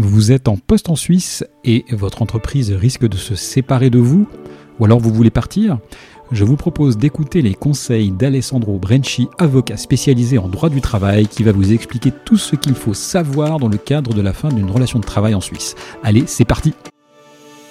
Vous êtes en poste en Suisse et votre entreprise risque de se séparer de vous Ou alors vous voulez partir Je vous propose d'écouter les conseils d'Alessandro Brenci, avocat spécialisé en droit du travail, qui va vous expliquer tout ce qu'il faut savoir dans le cadre de la fin d'une relation de travail en Suisse. Allez, c'est parti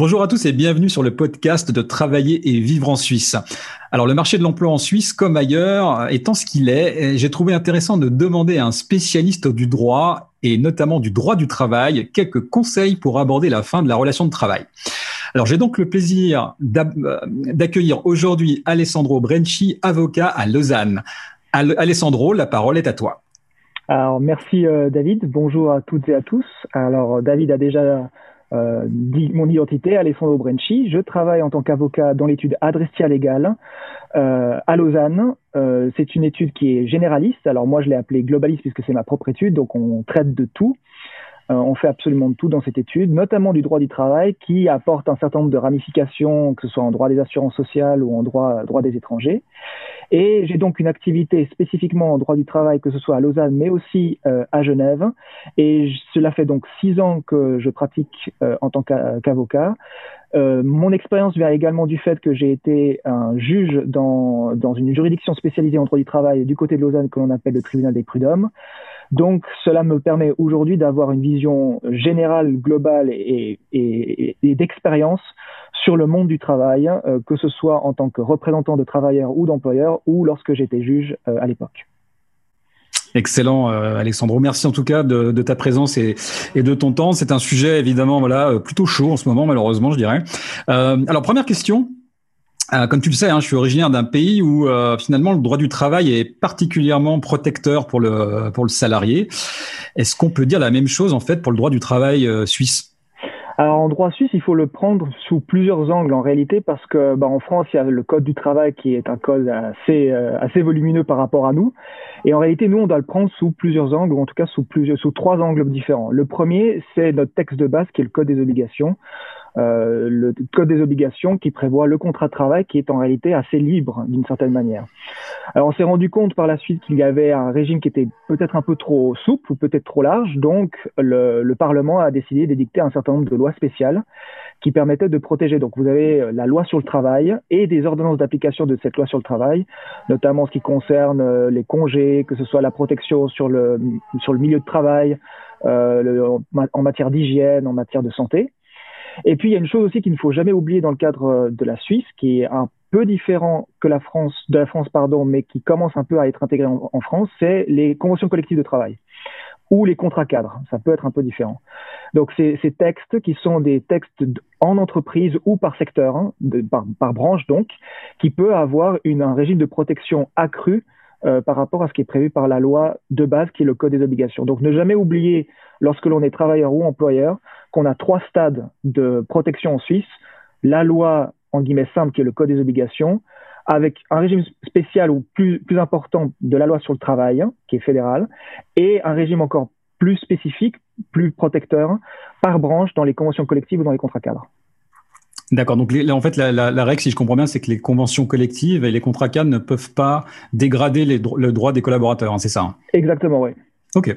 Bonjour à tous et bienvenue sur le podcast de Travailler et vivre en Suisse. Alors le marché de l'emploi en Suisse, comme ailleurs, étant ce qu'il est, j'ai trouvé intéressant de demander à un spécialiste du droit et notamment du droit du travail quelques conseils pour aborder la fin de la relation de travail. Alors j'ai donc le plaisir euh, d'accueillir aujourd'hui Alessandro Brenci, avocat à Lausanne. Alessandro, la parole est à toi. Alors merci euh, David, bonjour à toutes et à tous. Alors David a déjà euh, mon identité, Alessandro Brenci. Je travaille en tant qu'avocat dans l'étude Adrestia Légale euh, à Lausanne. Euh, c'est une étude qui est généraliste. Alors moi, je l'ai appelée globaliste puisque c'est ma propre étude, donc on traite de tout. Euh, on fait absolument tout dans cette étude, notamment du droit du travail, qui apporte un certain nombre de ramifications, que ce soit en droit des assurances sociales ou en droit, droit des étrangers. Et j'ai donc une activité spécifiquement en droit du travail, que ce soit à Lausanne, mais aussi euh, à Genève. Et cela fait donc six ans que je pratique euh, en tant qu'avocat. Euh, mon expérience vient également du fait que j'ai été un juge dans, dans une juridiction spécialisée en droit du travail du côté de Lausanne que l'on appelle le tribunal des prud'hommes. Donc cela me permet aujourd'hui d'avoir une vision générale, globale et, d'expérience sur le monde du travail, euh, que ce soit en tant que représentant de travailleurs ou d'employeurs ou lorsque j'étais juge euh, à l'époque. Excellent, euh, Alexandro. Merci en tout cas de, ta présence et, et, de ton temps. C'est un sujet évidemment voilà plutôt chaud en ce moment, malheureusement, je dirais. Euh, alors première question. Comme tu le sais, hein, je suis originaire d'un pays où finalement le droit du travail est particulièrement protecteur pour le pour le salarié. Est-ce qu'on peut dire la même chose en fait pour le droit du travail suisse? Alors en droit suisse, il faut le prendre sous plusieurs angles en réalité parce que bah, en France, il y a le code du travail qui est un code assez euh, assez volumineux par rapport à nous. Et en réalité, nous, on doit le prendre sous plusieurs angles ou en tout cas sous plusieurs sous trois angles différents. Le premier, c'est notre texte de base qui est le code des obligations. Euh, le code des obligations qui prévoit le contrat de travail qui est en réalité assez libre d'une certaine manière. Alors on s'est rendu compte par la suite qu'il y avait un régime qui était peut-être un peu trop souple ou peut-être trop large, donc le, le Parlement a décidé d'édicter un certain nombre de lois spéciales qui permettaient de protéger. Donc vous avez la loi sur le travail et des ordonnances d'application de cette loi sur le travail, notamment ce qui concerne euh, les congés, que ce soit la protection sur le, sur le milieu de travail, euh, le, en matière d'hygiène, en matière de santé. Et puis il y a une chose aussi qu'il ne faut jamais oublier dans le cadre euh, de la Suisse, qui est un peu différent que la France, de la France pardon, mais qui commence un peu à être intégré en, France, c'est les conventions collectives de travail ou les contrats cadres. Ça peut être un peu différent. Donc ces, textes qui sont des textes en entreprise ou par secteur, hein, par, branche donc, qui peut avoir un régime de protection accru euh, par rapport à ce qui est prévu par la loi de base qui est le code des obligations. Donc ne jamais oublier lorsque l'on est travailleur ou employeur qu'on a trois stades de protection en Suisse. La loi, en guillemets simple, qui est le code des obligations, avec un régime spécial ou plus, important de la loi sur le travail, qui est fédéral, et un régime encore plus spécifique, plus protecteur, par branche dans les conventions collectives ou dans les contrats cadres. D'accord. Donc, en fait, la, la, la, règle, si je comprends bien, c'est que les conventions collectives et les contrats cadres ne peuvent pas dégrader les, le droit des collaborateurs. Hein, c'est ça hein? Exactement, oui. Ok.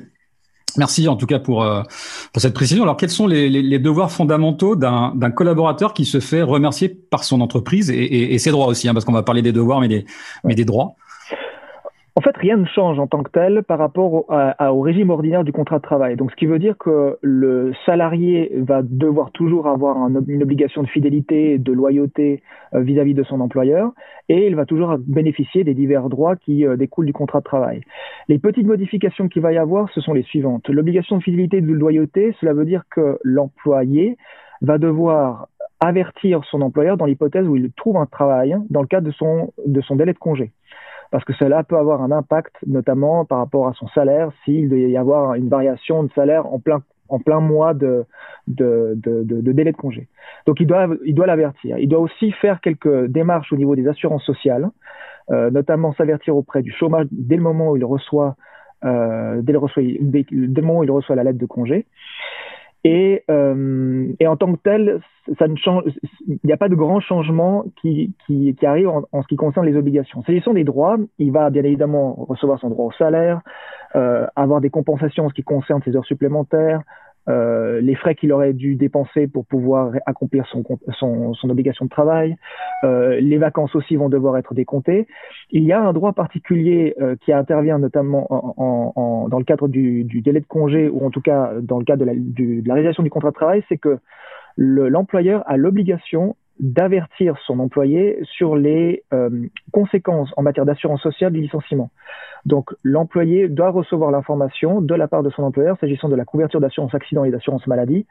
Merci en tout cas pour, euh, pour cette précision. Alors, quels sont les, les, les devoirs fondamentaux d'un collaborateur qui se fait remercier par son entreprise et, et, et ses droits aussi, hein, parce qu'on va parler des devoirs, mais des, mais des droits en fait, rien ne change en tant que tel par rapport au, régime ordinaire du contrat de travail. Donc, ce qui veut dire que le salarié va devoir toujours avoir un, une obligation de fidélité, de loyauté euh, vis-à-vis -vis de son employeur, et il va toujours bénéficier des divers droits qui euh, découlent du contrat de travail. Les petites modifications qu'il va y avoir, ce sont les suivantes. L'obligation de fidélité de loyauté, cela veut dire que l'employé va devoir avertir son employeur dans l'hypothèse où il trouve un travail dans le cadre de son délai de congé parce que cela peut avoir un impact, notamment par rapport à son salaire, s'il doit y avoir une variation de salaire en plein en plein mois de, de, de, de, délai de congé. Donc il doit il doit l'avertir. Il doit aussi faire quelques démarches au niveau des assurances sociales notamment s'avertir auprès du chômage dès le moment où il reçoit, dès, le reçoit dès, le moment où il reçoit la lettre de congé. Et, euh, et, en tant que tel, ça ne change, il n'y a pas de grand changement qui, qui, qui arrive en, en, ce qui concerne les obligations. S'agissant des droits, il va bien évidemment recevoir son droit au salaire, euh, avoir des compensations en ce qui concerne ses heures supplémentaires, euh, les frais qu'il aurait dû dépenser pour pouvoir accomplir son, son, son obligation de travail. Euh, les vacances aussi vont devoir être décomptées. Il y a un droit particulier euh, qui intervient notamment en, en, dans le cadre du, du, délai de congé ou en tout cas dans le cadre de la, du, de la réalisation du contrat de travail, c'est que l'employeur a l'obligation d'avertir son employé sur les euh, conséquences en matière d'assurance sociale du licenciement. Donc l'employé doit recevoir l'information de la part de son employeur s'agissant de la couverture d'assurance accident et d'assurance maladie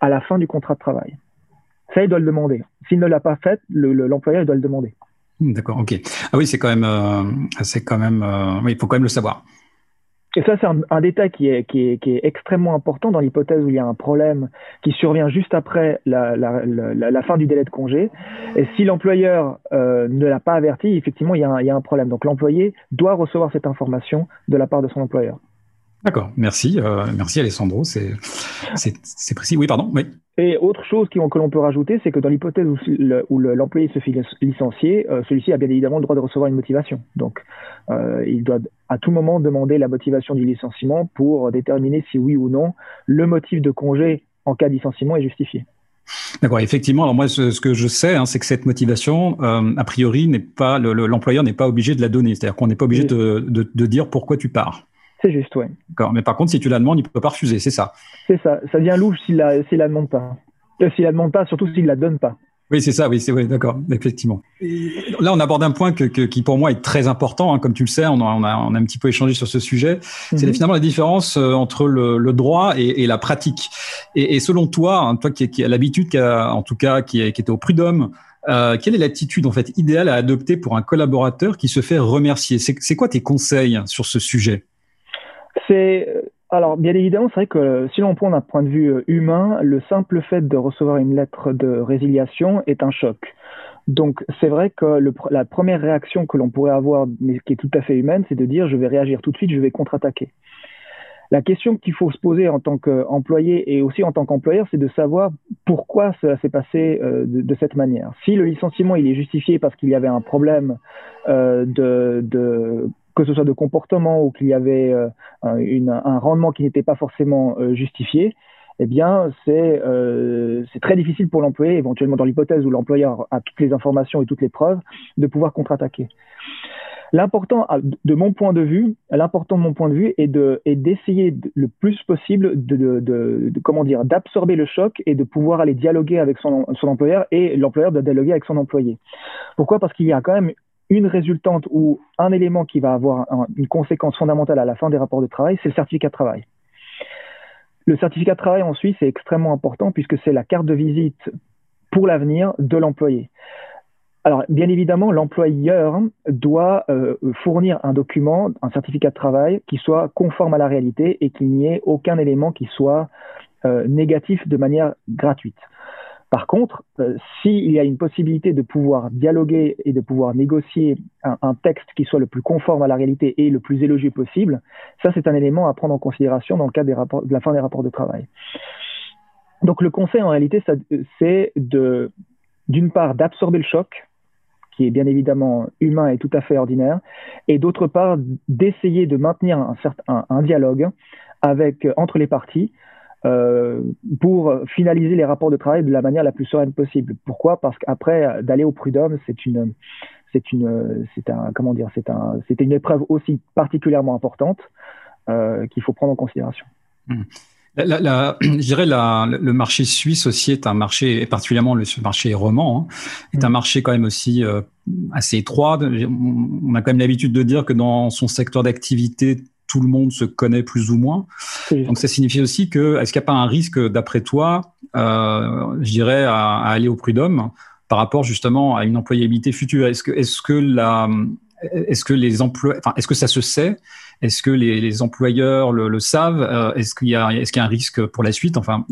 à la fin du contrat de travail. Ça, il doit le demander. S'il ne l'a pas fait, l'employeur le, doit le demander. D'accord, ok. Ah oui, c'est quand même, euh, quand même, euh, il faut quand même le savoir. Et ça, c'est un, détail qui est, extrêmement important dans l'hypothèse où il y a un problème qui survient juste après la, fin du délai de congé. Et si l'employeur euh, ne l'a pas averti, effectivement, il y, a un, problème. Donc l'employé doit recevoir cette information de la part de son employeur. D'accord, merci, euh, merci Alessandro, c'est précis. Oui, pardon, oui. Et autre chose que l'on peut rajouter, c'est que dans l'hypothèse où l'employé se fait licencier, euh, celui-ci a bien évidemment le droit de recevoir une motivation. Donc, euh, il doit à tout moment demander la motivation du licenciement pour déterminer si oui ou non le motif de congé en cas de licenciement est justifié. D'accord, effectivement. Alors moi, ce, que je sais, hein, c'est que cette motivation, euh, a priori, n'est pas l'employeur n'est pas obligé de la donner. C'est-à-dire qu'on n'est pas obligé de, de, de, dire pourquoi tu pars. C'est juste, oui. D'accord. Mais par contre, si tu la demandes, il ne peut pas refuser, c'est ça. C'est ça. Ça devient louche s'il la, s'il la demande pas. Euh, s'il la demande pas, surtout s'il la donne pas. Oui, c'est ça, oui, c'est vrai, d'accord, effectivement. là, on aborde un point que, qui, pour moi, est très important. Hein, comme tu le sais, on a, on, a, on a un petit peu échangé sur ce sujet. C'est mhm. finalement la différence euh, entre le, le droit et, et, la pratique. Et, et selon toi, hein, toi qui, qui a l'habitude, qui a, en tout cas, qui, qui était au prud'homme, euh, quelle est l'attitude en fait idéale à adopter pour un collaborateur qui se fait remercier? C'est quoi tes conseils sur ce sujet? C'est alors, bien évidemment, c'est vrai que si l'on prend d'un point de vue euh, humain, le simple fait de recevoir une lettre de résiliation est un choc. Donc, c'est vrai que la première réaction que l'on pourrait avoir, mais qui est tout à fait humaine, c'est de dire je vais réagir tout de suite, je vais contre-attaquer. La question qu'il faut se poser en tant qu'employé et aussi en tant qu'employeur, c'est de savoir pourquoi cela s'est passé euh, de, cette manière. Si le licenciement il est justifié parce qu'il y avait un problème euh, de, de que ce soit de comportement ou qu'il y avait euh, un rendement qui n'était pas forcément euh, justifié, eh bien, c'est euh, très difficile pour l'employé, éventuellement dans l'hypothèse où l'employeur a toutes les informations et toutes les preuves, de pouvoir contre-attaquer. L'important, de mon point de vue, l'important de mon point de vue est de est d'essayer le plus possible de, d'absorber le choc et de pouvoir aller dialoguer avec son, son employeur et l'employeur de dialoguer avec son employé. Pourquoi? Parce qu'il y a quand même une résultante ou un élément qui va avoir une conséquence fondamentale à la fin des rapports de travail, c'est le certificat de travail. Le certificat de travail en Suisse est extrêmement important puisque c'est la carte de visite pour l'avenir de l'employé. Alors, bien évidemment, l'employeur doit euh, fournir un document, un certificat de travail qui soit conforme à la réalité et qu'il n'y ait aucun élément qui soit euh, négatif de manière gratuite. Par contre, euh, s'il y a une possibilité de pouvoir dialoguer et de pouvoir négocier un, texte qui soit le plus conforme à la réalité et le plus élogieux possible, ça c'est un élément à prendre en considération dans le cadre de la fin des rapports de travail. Donc le conseil en réalité, c'est de, d'une part, d'absorber le choc, qui est bien évidemment humain et tout à fait ordinaire, et d'autre part, d'essayer de maintenir un, dialogue avec, entre les parties euh, pour finaliser les rapports de travail de la manière la plus sereine possible. Pourquoi? Parce qu'après, d'aller au prud'homme, c'est une, c'est une, c'est un, comment dire, c'est un, c'était une épreuve aussi particulièrement importante euh, qu'il faut prendre en considération. Mmh. La, la, je dirais la, le marché suisse aussi est un marché, et particulièrement le marché roman, hein, est un mmh. marché quand même aussi euh, assez étroit. On a quand même l'habitude de dire que dans son secteur d'activité, tout le monde se connaît plus ou moins. Donc ça signifie aussi que est-ce qu'il n'y a pas un risque, d'après toi, euh, je dirais, à, aller au prud'homme par rapport justement à une employabilité future? Est-ce que, est-ce que la, est-ce que les emplois, enfin, est-ce que ça se sait? Est-ce que les, les employeurs le, le savent? Euh, Est-ce qu'il y a, est-ce qu'il y a un risque pour la suite? Enfin,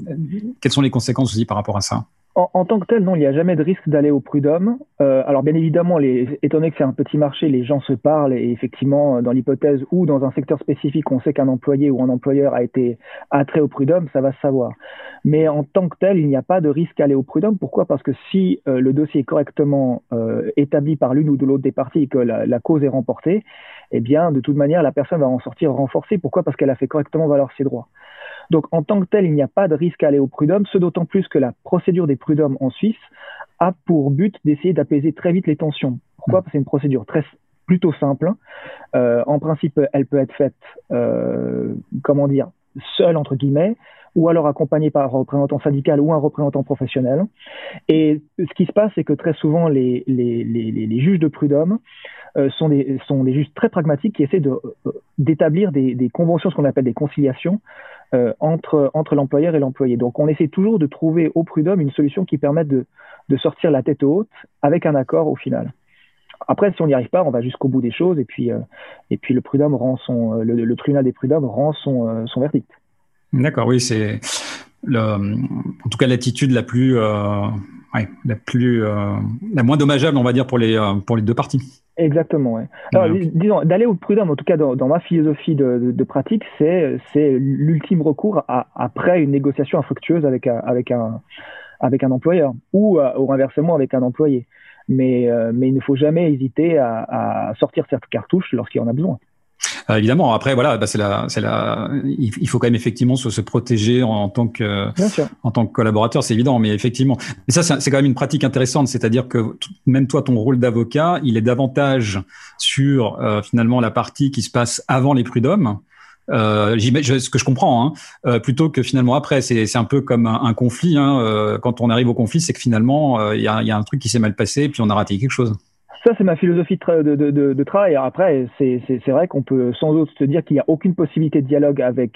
quelles sont les conséquences aussi par rapport à ça? En, tant que tel, non, il n'y a jamais de risque d'aller au prud'homme. Euh, alors bien évidemment, les, étant donné que c'est un petit marché, les gens se parlent et effectivement, dans l'hypothèse où dans un secteur spécifique, on sait qu'un employé ou un employeur a été attrait au prud'homme, ça va se savoir. Mais en tant que tel, il n'y a pas de risque d'aller au prud'homme. Pourquoi? Parce que si euh, le dossier est correctement euh, établi par l'une ou de l'autre des parties et que la, la, cause est remportée, eh bien, de toute manière, la personne va en sortir renforcée. Pourquoi? Parce qu'elle a fait correctement valoir ses droits. Donc en tant que tel, il n'y a pas de risque à aller au prud'homme, ce d'autant plus que la procédure des prud'hommes en Suisse a pour but d'essayer d'apaiser très vite les tensions. Pourquoi? Parce que c'est une procédure très plutôt simple. Euh, en principe, elle peut être faite, euh, comment dire, seule entre guillemets, ou alors accompagnée par un représentant syndical ou un représentant professionnel. Et ce qui se passe, c'est que très souvent, les, les, les, les juges de prud'homme euh, sont, des, sont des juges très pragmatiques qui essaient euh, d'établir des, des conventions, ce qu'on appelle des conciliations, euh, entre, entre l'employeur et l'employé. Donc on essaie toujours de trouver au prud'homme une solution qui permette de, de sortir la tête haute avec un accord au final. Après, si on n'y arrive pas, on va jusqu'au bout des choses et puis, euh, et puis le prud'homme rend son, le, le, tribunal des prud'hommes rend son, euh, son verdict. D'accord, oui, c'est en tout cas l'attitude la plus, euh, ouais, la plus, la moins dommageable, on va dire pour les pour les deux parties. Exactement. Ouais. Alors, disons, d'aller au prud'homme, en tout cas dans, dans ma philosophie de, de, de pratique, c'est c'est l'ultime recours à, après une négociation infructueuse avec un, avec un avec un employeur ou, euh, ou inversement avec un employé. Mais euh, mais il ne faut jamais hésiter à, à sortir cette cartouche lorsqu'il en a besoin. Euh, évidemment, après, voilà, bah, c'est la, c'est la, il faut quand même effectivement se, se protéger en, tant que, en tant que collaborateur, c'est évident, mais effectivement, mais ça, c'est quand même une pratique intéressante, c'est-à-dire que même toi, ton rôle d'avocat, il est davantage sur euh, finalement la partie qui se passe avant les prud'hommes. Euh, ce que je comprends, hein, euh, plutôt que finalement après, c'est un peu comme un, un conflit. Hein, euh, quand on arrive au conflit, c'est que finalement euh, il y a, y, a, un truc qui s'est mal passé, et puis on a raté quelque chose. Ça, c'est ma philosophie de, travail. Après, c'est vrai qu'on peut sans doute se dire qu'il n'y a aucune possibilité de dialogue avec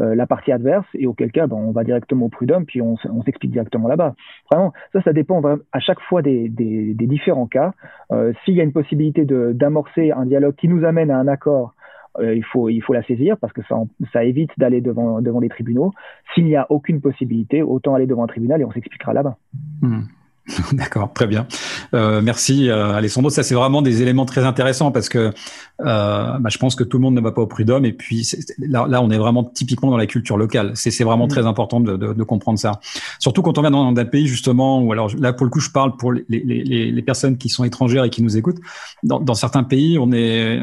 euh, la partie adverse, et auquel cas, ben, on va directement au prud'homme, puis on, s'explique directement là-bas. Vraiment, ça, ça dépend à chaque fois des, différents cas. Euh, S'il y a une possibilité d'amorcer un dialogue qui nous amène à un accord, euh, il, faut, il faut la saisir parce que ça, ça évite d'aller devant, devant les tribunaux. S'il n'y a aucune possibilité, autant aller devant un tribunal et on s'expliquera là-bas. Mmh. D'accord, très bien. Euh, merci euh, Alessandro. Ça, c'est vraiment des éléments très intéressants parce que euh, bah, je pense que tout le monde ne va pas au prud'homme. Et puis là, là, on est vraiment typiquement dans la culture locale. C'est vraiment mmh. très important de, de, de, comprendre ça. Surtout quand on vient dans, un pays justement où, alors là, pour le coup, je parle pour les, les, les, personnes qui sont étrangères et qui nous écoutent. Dans, dans certains pays, on est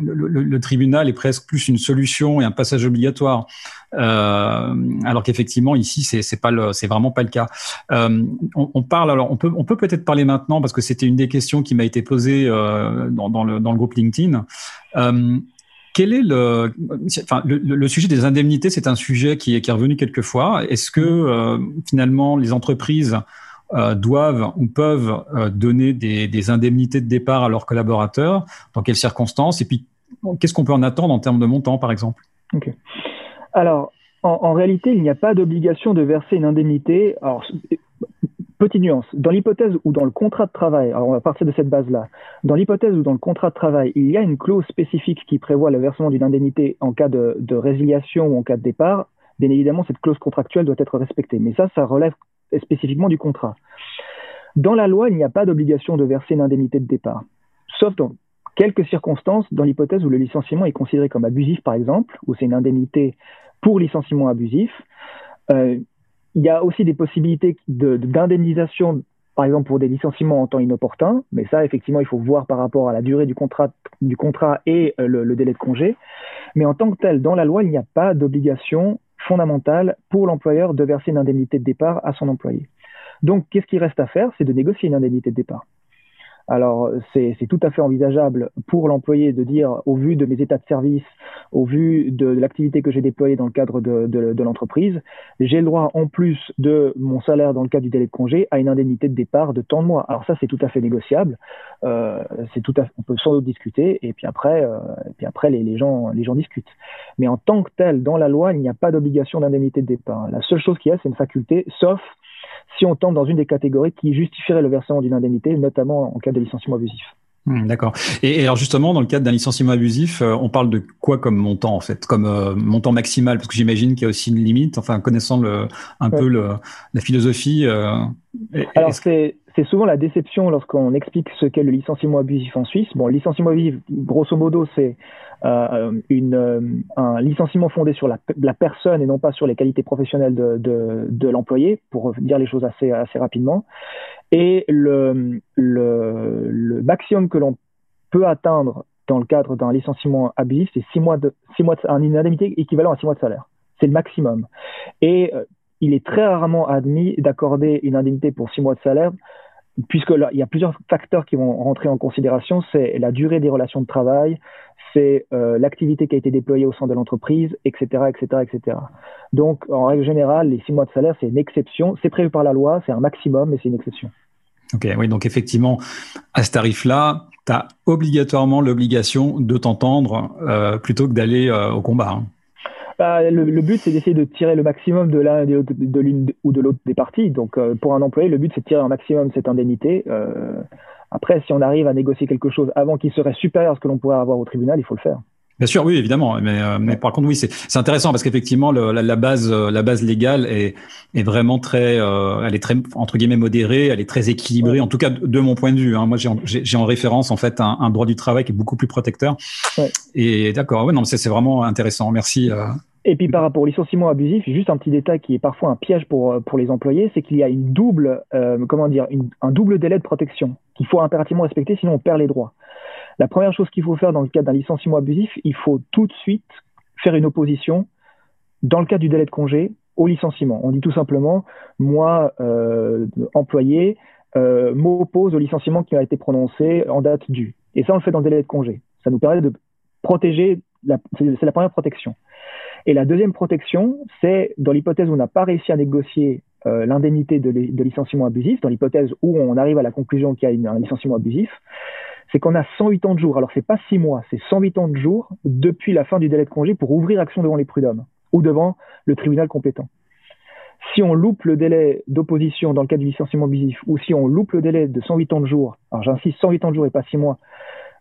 le, tribunal est presque plus une solution et un passage obligatoire, euh, alors qu'effectivement ici c'est pas c'est vraiment pas le cas. Euh, on, parle alors on peut on peut peut-être parler maintenant parce que c'était une des questions qui m'a été posée euh, dans, le dans le groupe LinkedIn. Quel est le, enfin, le, sujet des indemnités C'est un sujet qui est, qui est revenu quelques fois. Est-ce que finalement les entreprises euh, doivent ou peuvent euh, donner des, indemnités de départ à leurs collaborateurs, dans quelles circonstances, et puis qu'est-ce qu'on peut en attendre en termes de montant, par exemple? Ok. Alors, en, réalité, il n'y a pas d'obligation de verser une indemnité. Alors, petite nuance, dans l'hypothèse ou dans le contrat de travail, alors on va partir de cette base-là, dans l'hypothèse où dans le contrat de travail, il y a une clause spécifique qui prévoit le versement d'une indemnité en cas de résiliation ou en cas de départ, bien évidemment, cette clause contractuelle doit être respectée. Mais ça, ça relève spécifiquement du contrat. Dans la loi, il n'y a pas d'obligation de verser une indemnité de départ, sauf dans quelques circonstances, dans l'hypothèse où le licenciement est considéré comme abusif, par exemple, où c'est une indemnité pour licenciement abusif. Euh, il y a aussi des possibilités d'indemnisation, de, par exemple pour des licenciements en temps inopportun, mais ça, effectivement, il faut voir par rapport à la durée du contrat, et euh, le délai de congé. Mais en tant que tel, dans la loi, il n'y a pas d'obligation fondamentale pour l'employeur de verser une indemnité de départ à son employé. Donc, qu'est-ce qui reste à faire? C'est de négocier une indemnité de départ. Alors, c'est tout à fait envisageable pour l'employé de dire, au vu de mes états de service, au vu de l'activité que j'ai déployée dans le cadre de, de, de l'entreprise, j'ai le droit, en plus de mon salaire dans le cadre du délai de congé, à une indemnité de départ de tant de mois. Alors ça, c'est tout à fait négociable. Euh, c'est tout à, on peut sans doute discuter, et puis après, euh, et puis après les, les, gens, les gens discutent. Mais en tant que tel, dans la loi, il n'y a pas d'obligation d'indemnité de départ. La seule chose qu'il y a, c'est une faculté, sauf si on tombe dans une des catégories qui justifierait le versement d'une indemnité, notamment en cas de licenciement abusif. Hmm, d'accord. Et, alors justement, dans le cadre d'un licenciement abusif, euh, on parle de quoi comme montant en fait, comme euh, montant maximal, parce que j'imagine qu'il y a aussi une limite. Enfin, connaissant le, un peu le, la philosophie. Euh, alors c'est c'est souvent la déception lorsqu'on explique ce qu'est le licenciement abusif en Suisse. Bon, le licenciement abusif, grosso modo, c'est euh, une, un licenciement fondé sur la, personne et non pas sur les qualités professionnelles de, de, l'employé, pour dire les choses assez, assez rapidement. Et le, le, le maximum que l'on peut atteindre dans le cadre d'un licenciement abusif, c'est six mois de, six mois de, un indemnité équivalent à six mois de salaire. C'est le maximum. Et euh, il est très rarement admis d'accorder une indemnité pour six mois de salaire, puisque là, il y a plusieurs facteurs qui vont rentrer en considération. C'est la durée des relations de travail, c'est euh, l'activité qui a été déployée au sein de l'entreprise, etc., etc., etc. Donc, en règle générale, les six mois de salaire, c'est une exception. C'est prévu par la loi, c'est un maximum, mais c'est une exception. Ok, oui, donc effectivement, à ce tarif-là, tu as obligatoirement l'obligation de t'entendre euh, plutôt que d'aller euh, au combat. Hein. Bah, le, but, c'est d'essayer de tirer le maximum de l'un l'une ou de l'autre des parties. Donc, euh, pour un employé, le but, c'est de tirer un maximum cette indemnité. après, si on arrive à négocier quelque chose avant qu'il serait supérieur à ce que l'on pourrait avoir au tribunal, il faut le faire. Bien sûr, oui, évidemment. Mais, euh, mais par contre, oui, c'est intéressant parce qu'effectivement, la, la, base, euh, la base légale est, est vraiment très, euh, elle est très entre guillemets modérée, elle est très équilibrée. En tout cas, de mon point de vue. Hein. Moi, j'ai en référence en fait un, un, droit du travail qui est beaucoup plus protecteur. Ouais. Et d'accord, ouais, non, c'est vraiment intéressant. Merci. Et puis par rapport au licenciement abusif, juste un petit détail qui est parfois un piège pour, pour les employés, c'est qu'il y a une double, comment dire, une, un double délai de protection qu'il faut impérativement respecter, sinon on perd les droits. La première chose qu'il faut faire dans le cadre d'un licenciement abusif, il faut tout de suite faire une opposition dans le cadre du délai de congé au licenciement. On dit tout simplement, moi, euh, employé, euh, m'oppose au licenciement qui a été prononcé en date due. Et ça, on le fait dans le délai de congé. Ça nous permet de protéger, c'est la première protection. Et la deuxième protection, c'est dans l'hypothèse où on n'a pas réussi à négocier euh, l'indemnité de, de, licenciement abusif, dans l'hypothèse où on arrive à la conclusion qu'il y a un licenciement abusif, c'est qu'on a 108 ans de jours. Alors, c'est pas 6 mois, c'est 108 ans de jours depuis la fin du délai de congé pour ouvrir action devant les prud'hommes ou devant le tribunal compétent. Si on loupe le délai d'opposition dans le cas du licenciement abusif ou si on loupe le délai de 108 ans de jours, alors j'insiste 108 ans de jours et pas 6 mois,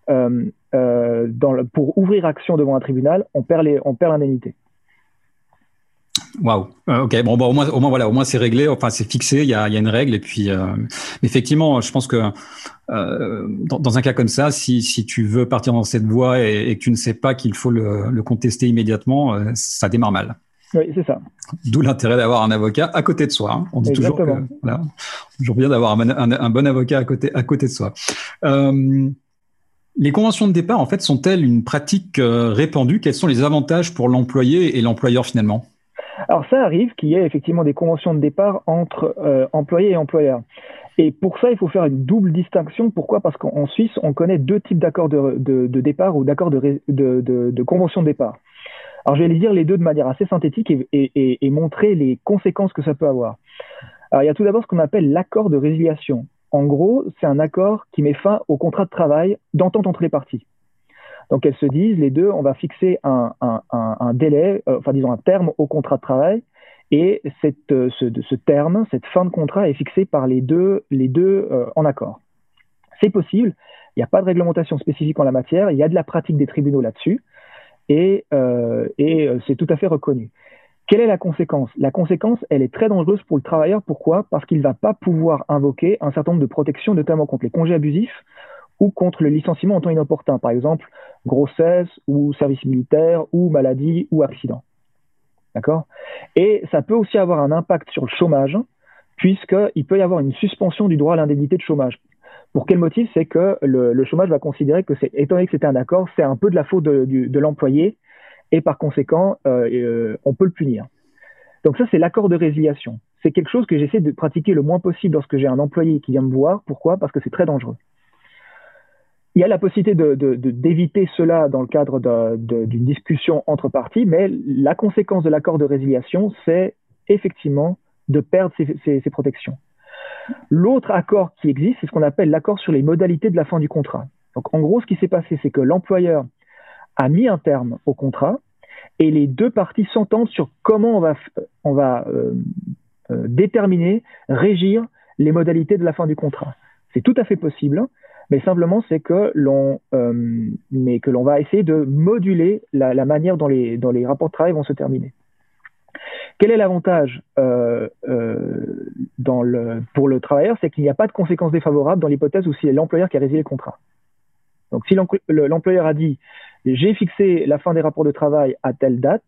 euh, euh, pour ouvrir action devant un tribunal, on perd l'indemnité. Waouh. Euh, ok. Bon, bon, au moins, au moins voilà, au moins c'est réglé. Enfin, c'est fixé. Il y a, y a, une règle. Et puis, euh, effectivement, je pense que euh, dans, dans, un cas comme ça, si, si tu veux partir dans cette voie et, et que tu ne sais pas qu'il faut le, le, contester immédiatement, euh, ça démarre mal. Oui, c'est ça. D'où l'intérêt d'avoir un avocat à côté de soi. Hein. On dit toujours que voilà, toujours bien d'avoir un, un, un, bon avocat à côté à côté de soi. Euh, les conventions de départ, en fait, sont-elles une pratique répandue? Quels sont les avantages pour l'employé et l'employeur finalement? Alors ça arrive qu'il y ait effectivement des conventions de départ entre euh, employés et employeurs. Et pour ça, il faut faire une double distinction. Pourquoi? Parce qu'en Suisse, on connaît deux types d'accords de, départ ou d'accords de, de, convention de départ. Alors je vais les dire les deux de manière assez synthétique et, et, et, montrer les conséquences que ça peut avoir. Alors il y a tout d'abord ce qu'on appelle l'accord de résiliation. En gros, c'est un accord qui met fin au contrat de travail d'entente entre les parties. Donc elles se disent, les deux, on va fixer un, délai, euh, enfin disons un terme au contrat de travail, et cette, euh, ce, ce, terme, cette fin de contrat est fixée par les deux, les deux euh, en accord. C'est possible, il n'y a pas de réglementation spécifique en la matière, il y a de la pratique des tribunaux là-dessus, et, et c'est tout à fait reconnu. Quelle est la conséquence? La conséquence, elle est très dangereuse pour le travailleur. Pourquoi? Parce qu'il ne va pas pouvoir invoquer un certain nombre de protections, notamment contre les congés abusifs ou contre le licenciement en temps inopportun, par exemple grossesse ou service militaire ou maladie ou accident. D'accord? Et ça peut aussi avoir un impact sur le chômage, puisqu'il peut y avoir une suspension du droit à l'indemnité de chômage. Pour quel motif? C'est que le, chômage va considérer que, étant donné que c'était un accord, c'est un peu de la faute de, l'employé, et par conséquent, euh, euh, on peut le punir. Donc ça, c'est l'accord de résiliation. C'est quelque chose que j'essaie de pratiquer le moins possible lorsque j'ai un employé qui vient me voir. Pourquoi? Parce que c'est très dangereux. Il y a la possibilité d'éviter de, cela dans le cadre d'une discussion entre parties, mais la conséquence de l'accord de résiliation, c'est effectivement de perdre ces protections. L'autre accord qui existe, c'est ce qu'on appelle l'accord sur les modalités de la fin du contrat. Donc en gros, ce qui s'est passé, c'est que l'employeur a mis un terme au contrat et les deux parties s'entendent sur comment on va, on va euh, euh, déterminer, régir les modalités de la fin du contrat. C'est tout à fait possible mais simplement c'est que l'on mais que l'on va essayer de moduler la, la, manière dont les, dont les rapports de travail vont se terminer. Quel est l'avantage euh, euh, pour le travailleur C'est qu'il n'y a pas de conséquences défavorables dans l'hypothèse où c'est l'employeur qui a résilié le contrat. Donc si l'employeur a dit j'ai fixé la fin des rapports de travail à telle date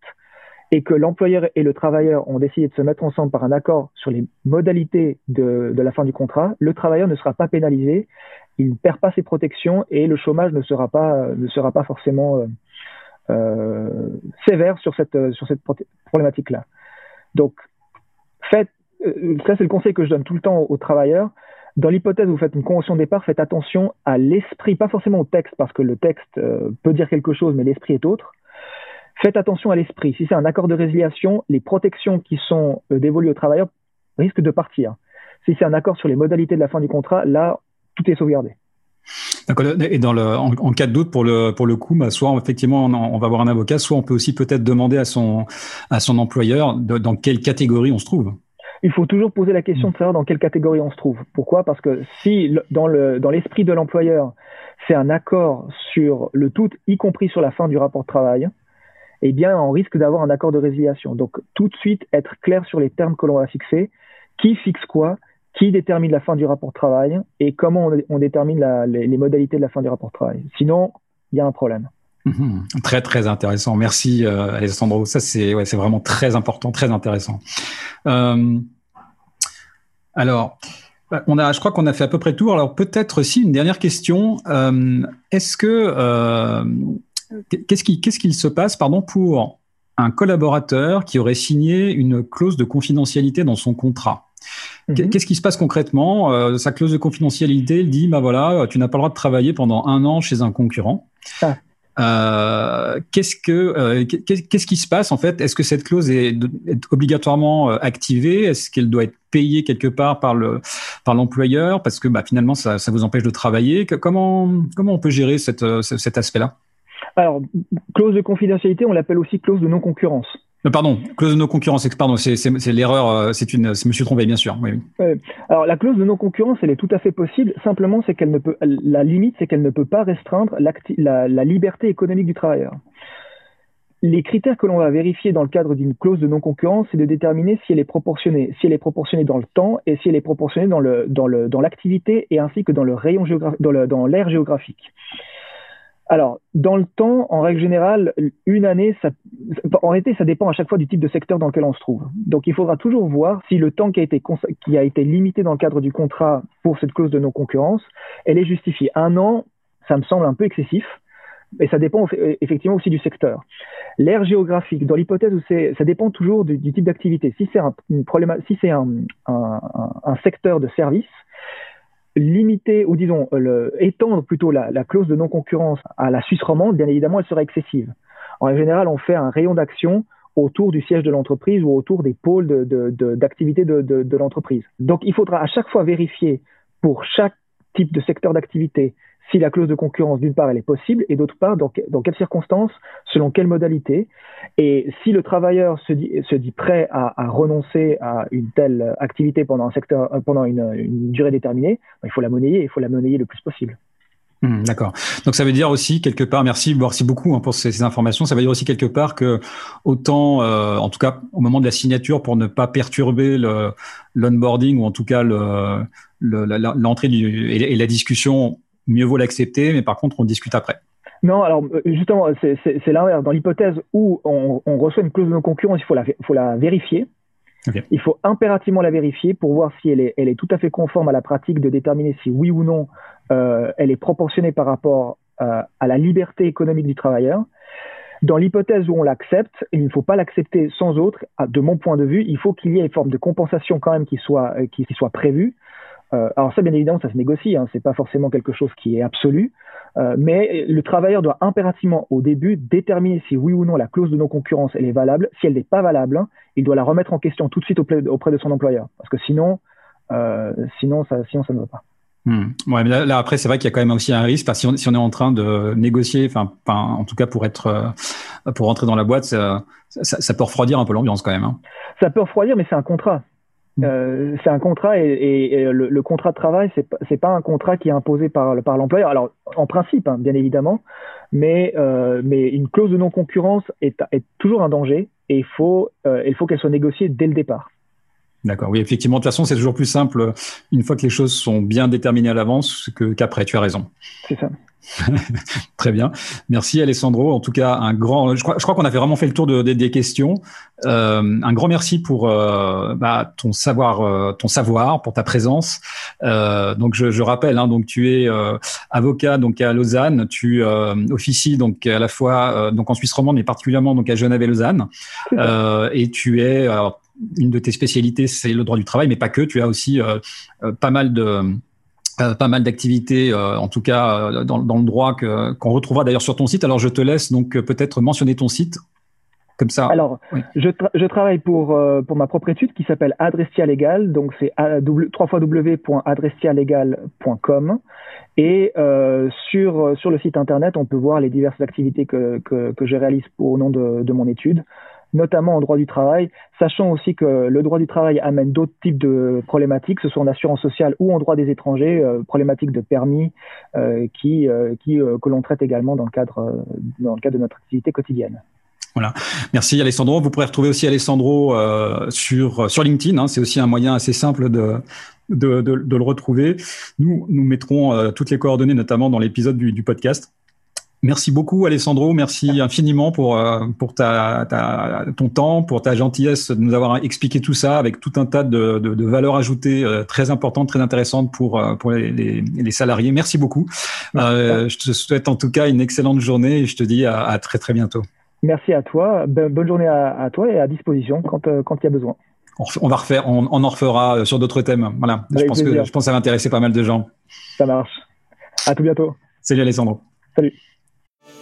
et que l'employeur et le travailleur ont décidé de se mettre ensemble par un accord sur les modalités de, la fin du contrat, le travailleur ne sera pas pénalisé, il ne perd pas ses protections et le chômage ne sera pas, ne sera pas forcément euh, sévère sur cette, sur cette problématique-là. Donc, faites, euh, ça c'est le conseil que je donne tout le temps aux, travailleurs. Dans l'hypothèse où vous faites une convention de départ, faites attention à l'esprit, pas forcément au texte, parce que le texte euh, peut dire quelque chose, mais l'esprit est autre. Faites attention à l'esprit. Si c'est un accord de résiliation, les protections qui sont euh, dévolues aux travailleurs risquent de partir. Si c'est un accord sur les modalités de la fin du contrat, là, tout est sauvegardé. Et dans le, en, cas de doute pour le pour le coup, bah, soit effectivement on, va avoir un avocat, soit on peut aussi peut-être demander à son à son employeur dans quelle catégorie on se trouve. Il faut toujours poser la question de savoir dans quelle catégorie on se trouve. Pourquoi? Parce que si dans le dans l'esprit de l'employeur, c'est un accord sur le tout, y compris sur la fin du rapport de travail, eh bien on risque d'avoir un accord de résiliation. Donc tout de suite être clair sur les termes que l'on va fixer, qui fixe quoi? Qui détermine la fin du rapport de travail? Et comment on, détermine les, modalités de la fin du rapport de travail? Sinon, il y a un problème. Mhm. très très intéressant. Merci euh, Alessandro. Ça c'est ouais, vraiment très important, très intéressant. Euh, alors, on a, je crois qu'on a fait à peu près le tour. Alors peut-être aussi une dernière question. Euh, est-ce que qu'est-ce qui qu'est-ce qu'il se passe, pardon, pour un collaborateur qui aurait signé une clause de confidentialité dans son contrat? Mhm. Qu'est-ce qui se passe concrètement? Euh, Sa clause de confidentialité elle dit bah voilà, tu n'as pas le droit de travailler pendant un an chez un concurrent. Ah. Euh, qu'est-ce que euh, qu'est-ce qui se passe en fait? Est-ce que cette clause est, obligatoirement activée? Est-ce qu'elle doit être payée quelque part par le par l'employeur? Parce que bah, finalement ça, ça, vous empêche de travailler. Comment comment on peut gérer cette, cet aspect-là? Alors clause de confidentialité, on l'appelle aussi clause de non concurrence. Euh, pardon, clause de non-concurrence, pardon, c'est l'erreur, euh, c'est une, je me suis trompé, bien sûr. Oui. alors la clause de non-concurrence, elle est tout à fait possible. Simplement, c'est qu'elle ne peut, la limite, c'est qu'elle ne peut pas restreindre la, la, liberté économique du travailleur. Les critères que l'on va vérifier dans le cadre d'une clause de non-concurrence, c'est de déterminer si elle est proportionnée, si elle est proportionnée dans le temps et si elle est proportionnée dans le dans le dans l'activité et ainsi que dans le rayon géographique, dans l'aire géographique. Alors, dans le temps, en règle générale, une année, ça, en réalité, ça dépend à chaque fois du type de secteur dans lequel on se trouve. Donc, il faudra toujours voir si le temps qui a été, qui a été limité dans le cadre du contrat pour cette clause de non-concurrence, elle est justifiée. Un an, ça me semble un peu excessif. Et ça dépend effectivement aussi du secteur. L'aire géographique, dans l'hypothèse où c'est, ça dépend toujours du, type d'activité. Si c'est un, si un, un, un secteur de service, limiter ou disons le, étendre plutôt la, la clause de non-concurrence à la Suisse romande, bien évidemment, elle serait excessive. En général, on fait un rayon d'action autour du siège de l'entreprise ou autour des pôles d'activité de, de l'entreprise. Donc, il faudra à chaque fois vérifier pour chaque type de secteur d'activité si la clause de concurrence, d'une part, elle est possible, et d'autre part, dans, quelles circonstances, selon quelle modalité. Et si le travailleur se dit, prêt à, renoncer à une telle activité pendant euh, une, durée déterminée, ben, il faut la monnayer, il faut la monnayer le plus possible. Mmh, d'accord. Donc ça veut dire aussi quelque part, merci, merci beaucoup hein, pour ces, informations. Ça veut dire aussi quelque part que autant, euh, en tout cas au moment de la signature, pour ne pas perturber l'onboarding ou en tout cas l'entrée le, et, et la discussion mieux vaut l'accepter, mais par contre, on discute après. Non, alors euh, justement, c'est l'inverse. Dans l'hypothèse où on, reçoit une clause de non-concurrence, il faut la, faut la vérifier. Il faut impérativement la vérifier pour voir si elle est, elle est tout à fait conforme à la pratique de déterminer si oui ou non euh, elle est proportionnée par rapport euh, à la liberté économique du travailleur. Dans l'hypothèse où on l'accepte, il ne faut pas l'accepter sans autre. De mon point de vue, il faut qu'il y ait une forme de compensation quand même qui soit, qui soit prévue. Euh, alors ça, bien évidemment, ça se négocie. Hein, c'est pas forcément quelque chose qui est absolu, euh, mais le travailleur doit impérativement au début déterminer si oui ou non la clause de non-concurrence elle est valable. Si elle n'est pas valable, il doit la remettre en question tout de suite auprès, de son employeur, parce que sinon, euh, sinon ça, sinon ça ne va pas. Hmm. Ouais, mais là, après, c'est vrai qu'il y a quand même aussi un risque parce que si on, si on est en train de négocier, enfin, en tout cas pour être, pour rentrer dans la boîte, ça, ça, ça peut refroidir un peu l'ambiance quand même. Hein. Ça peut refroidir, mais c'est un contrat. Euh, c'est un contrat et, le, contrat de travail, c'est pas, pas un contrat qui est imposé par, par l'employeur. Alors, en principe, hein, bien évidemment, mais, euh, mais une clause de non-concurrence est, est, toujours un danger et il faut, euh, il faut qu'elle soit négociée dès le départ. D'accord. Oui, effectivement. De toute façon, c'est toujours plus simple une fois que les choses sont bien déterminées à l'avance que, qu'après. Tu as raison. C'est ça. Très bien. Merci Alessandro. En tout cas, un grand. Je crois, je crois qu'on a vraiment fait le tour de, des questions. Euh, un grand merci pour euh, bah, ton savoir, euh, ton savoir, pour ta présence. Euh, donc, je, je rappelle, hein, donc tu es euh, avocat donc à Lausanne. Tu officies donc à la fois donc en Suisse romande, mais particulièrement donc à Genève et Lausanne. et tu es une de tes spécialités, c'est le droit du travail, mais pas que. Tu as aussi pas mal de euh, pas mal d'activités, euh, en tout cas euh, dans, dans, le droit que, qu'on retrouvera d'ailleurs sur ton site. Alors je te laisse donc peut-être mentionner ton site comme ça. Alors je, je, travaille pour pour ma propre étude qui s'appelle Adrestia Legal, donc c'est www.adrestialegal.com et sur sur le site internet on peut voir les diverses activités que que, que je réalise au nom de, de mon étude notamment en droit du travail, sachant aussi que le droit du travail amène d'autres types de problématiques, ce soit en assurance sociale ou en droit des étrangers, euh, problématiques de permis euh, euh, que l'on traite également dans le cadre de notre activité quotidienne. Voilà. Merci Alessandro. Vous pourrez retrouver aussi Alessandro sur LinkedIn. Hein. C'est aussi un moyen assez simple de le retrouver. Nous mettrons toutes les coordonnées, notamment dans l'épisode du podcast. Merci beaucoup, Alessandro. Merci infiniment pour, euh, pour ta, ta, ton temps, pour ta gentillesse de nous avoir expliqué tout ça avec tout un tas de, de, de valeurs ajoutées euh, très importantes, très intéressantes pour, euh, pour les, les, les salariés. Merci beaucoup. Euh, je te souhaite en tout cas une excellente journée et je te dis à, à très très bientôt. Merci à toi. Bonne journée à, à toi et à disposition quand, quand il y a besoin. On va refaire, on, on en refera sur d'autres thèmes. Voilà. je pense que je pense que ça va intéresser pas mal de gens. Ça marche. À tout bientôt. Salut Alessandro. Salut.